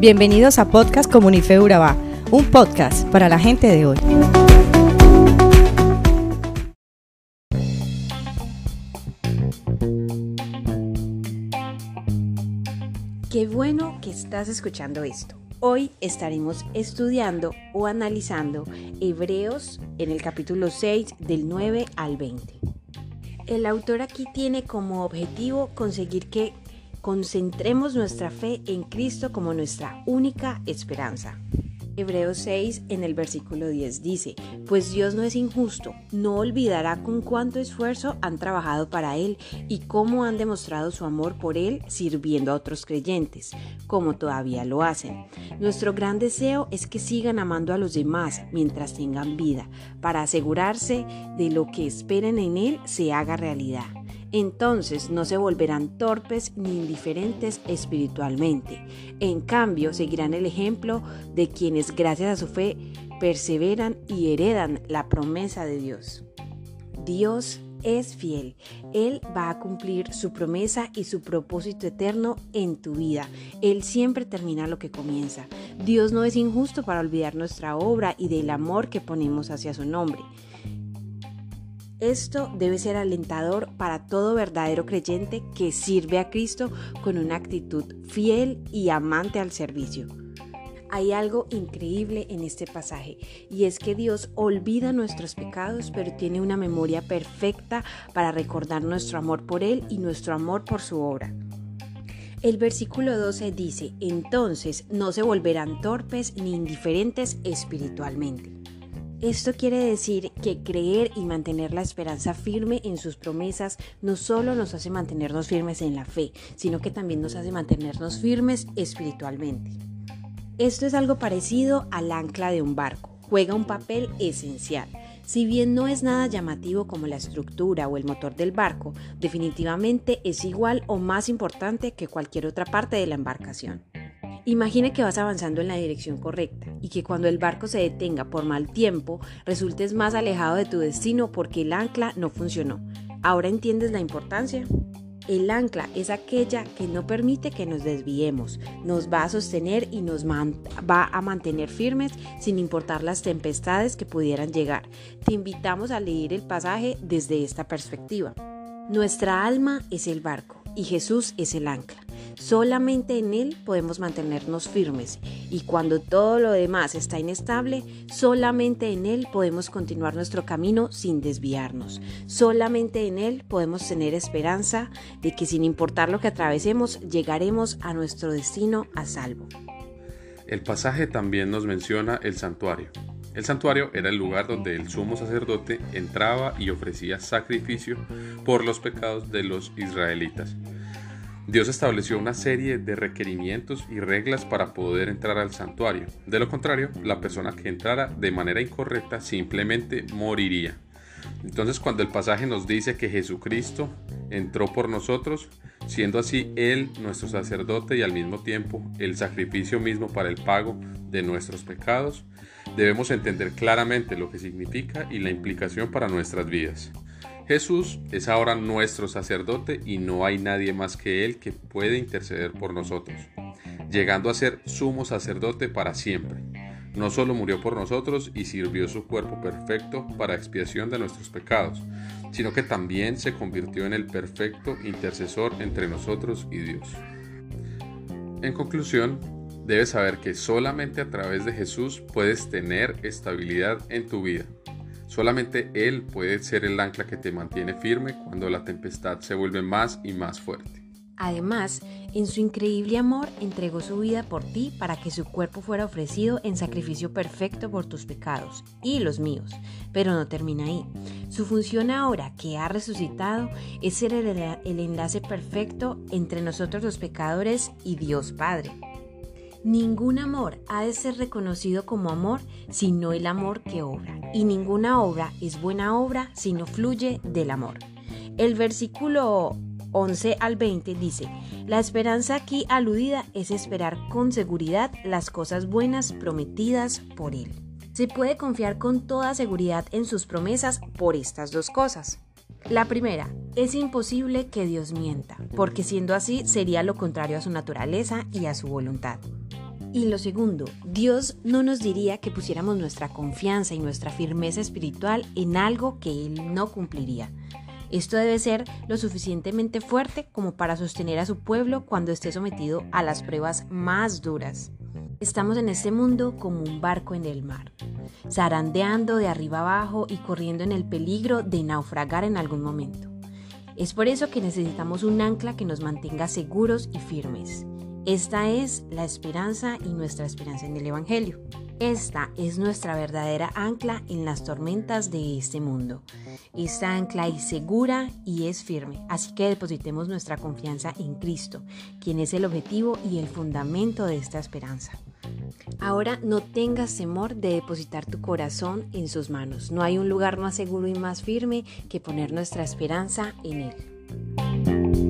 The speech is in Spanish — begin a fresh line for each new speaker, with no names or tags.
Bienvenidos a Podcast Comunife Urabá, un podcast para la gente de hoy. Qué bueno que estás escuchando esto. Hoy estaremos estudiando o analizando Hebreos en el capítulo 6 del 9 al 20. El autor aquí tiene como objetivo conseguir que concentremos nuestra fe en Cristo como nuestra única esperanza. Hebreos 6 en el versículo 10 dice, pues Dios no es injusto, no olvidará con cuánto esfuerzo han trabajado para Él y cómo han demostrado su amor por Él sirviendo a otros creyentes, como todavía lo hacen. Nuestro gran deseo es que sigan amando a los demás mientras tengan vida, para asegurarse de lo que esperen en Él se haga realidad entonces no se volverán torpes ni indiferentes espiritualmente. En cambio, seguirán el ejemplo de quienes gracias a su fe perseveran y heredan la promesa de Dios. Dios es fiel. Él va a cumplir su promesa y su propósito eterno en tu vida. Él siempre termina lo que comienza. Dios no es injusto para olvidar nuestra obra y del amor que ponemos hacia su nombre. Esto debe ser alentador para todo verdadero creyente que sirve a Cristo con una actitud fiel y amante al servicio. Hay algo increíble en este pasaje y es que Dios olvida nuestros pecados pero tiene una memoria perfecta para recordar nuestro amor por Él y nuestro amor por su obra. El versículo 12 dice, entonces no se volverán torpes ni indiferentes espiritualmente. Esto quiere decir que creer y mantener la esperanza firme en sus promesas no solo nos hace mantenernos firmes en la fe, sino que también nos hace mantenernos firmes espiritualmente. Esto es algo parecido al ancla de un barco, juega un papel esencial. Si bien no es nada llamativo como la estructura o el motor del barco, definitivamente es igual o más importante que cualquier otra parte de la embarcación. Imagine que vas avanzando en la dirección correcta y que cuando el barco se detenga por mal tiempo resultes más alejado de tu destino porque el ancla no funcionó. ¿Ahora entiendes la importancia? El ancla es aquella que no permite que nos desviemos, nos va a sostener y nos va a mantener firmes sin importar las tempestades que pudieran llegar. Te invitamos a leer el pasaje desde esta perspectiva. Nuestra alma es el barco y Jesús es el ancla. Solamente en Él podemos mantenernos firmes y cuando todo lo demás está inestable, solamente en Él podemos continuar nuestro camino sin desviarnos. Solamente en Él podemos tener esperanza de que sin importar lo que atravesemos, llegaremos a nuestro destino a salvo.
El pasaje también nos menciona el santuario. El santuario era el lugar donde el sumo sacerdote entraba y ofrecía sacrificio por los pecados de los israelitas. Dios estableció una serie de requerimientos y reglas para poder entrar al santuario. De lo contrario, la persona que entrara de manera incorrecta simplemente moriría. Entonces cuando el pasaje nos dice que Jesucristo entró por nosotros, siendo así Él nuestro sacerdote y al mismo tiempo el sacrificio mismo para el pago de nuestros pecados, debemos entender claramente lo que significa y la implicación para nuestras vidas. Jesús es ahora nuestro sacerdote y no hay nadie más que Él que puede interceder por nosotros, llegando a ser sumo sacerdote para siempre. No solo murió por nosotros y sirvió su cuerpo perfecto para expiación de nuestros pecados, sino que también se convirtió en el perfecto intercesor entre nosotros y Dios. En conclusión, debes saber que solamente a través de Jesús puedes tener estabilidad en tu vida. Solamente Él puede ser el ancla que te mantiene firme cuando la tempestad se vuelve más y más fuerte.
Además, en su increíble amor entregó su vida por ti para que su cuerpo fuera ofrecido en sacrificio perfecto por tus pecados y los míos. Pero no termina ahí. Su función ahora que ha resucitado es ser el, el enlace perfecto entre nosotros los pecadores y Dios Padre. Ningún amor ha de ser reconocido como amor sino el amor que obra, y ninguna obra es buena obra si no fluye del amor. El versículo 11 al 20 dice, la esperanza aquí aludida es esperar con seguridad las cosas buenas prometidas por Él. Se puede confiar con toda seguridad en sus promesas por estas dos cosas. La primera, es imposible que Dios mienta, porque siendo así sería lo contrario a su naturaleza y a su voluntad. Y lo segundo, Dios no nos diría que pusiéramos nuestra confianza y nuestra firmeza espiritual en algo que Él no cumpliría. Esto debe ser lo suficientemente fuerte como para sostener a su pueblo cuando esté sometido a las pruebas más duras. Estamos en este mundo como un barco en el mar, zarandeando de arriba abajo y corriendo en el peligro de naufragar en algún momento. Es por eso que necesitamos un ancla que nos mantenga seguros y firmes. Esta es la esperanza y nuestra esperanza en el Evangelio. Esta es nuestra verdadera ancla en las tormentas de este mundo. Esta ancla es segura y es firme, así que depositemos nuestra confianza en Cristo, quien es el objetivo y el fundamento de esta esperanza. Ahora no tengas temor de depositar tu corazón en sus manos. No hay un lugar más seguro y más firme que poner nuestra esperanza en Él.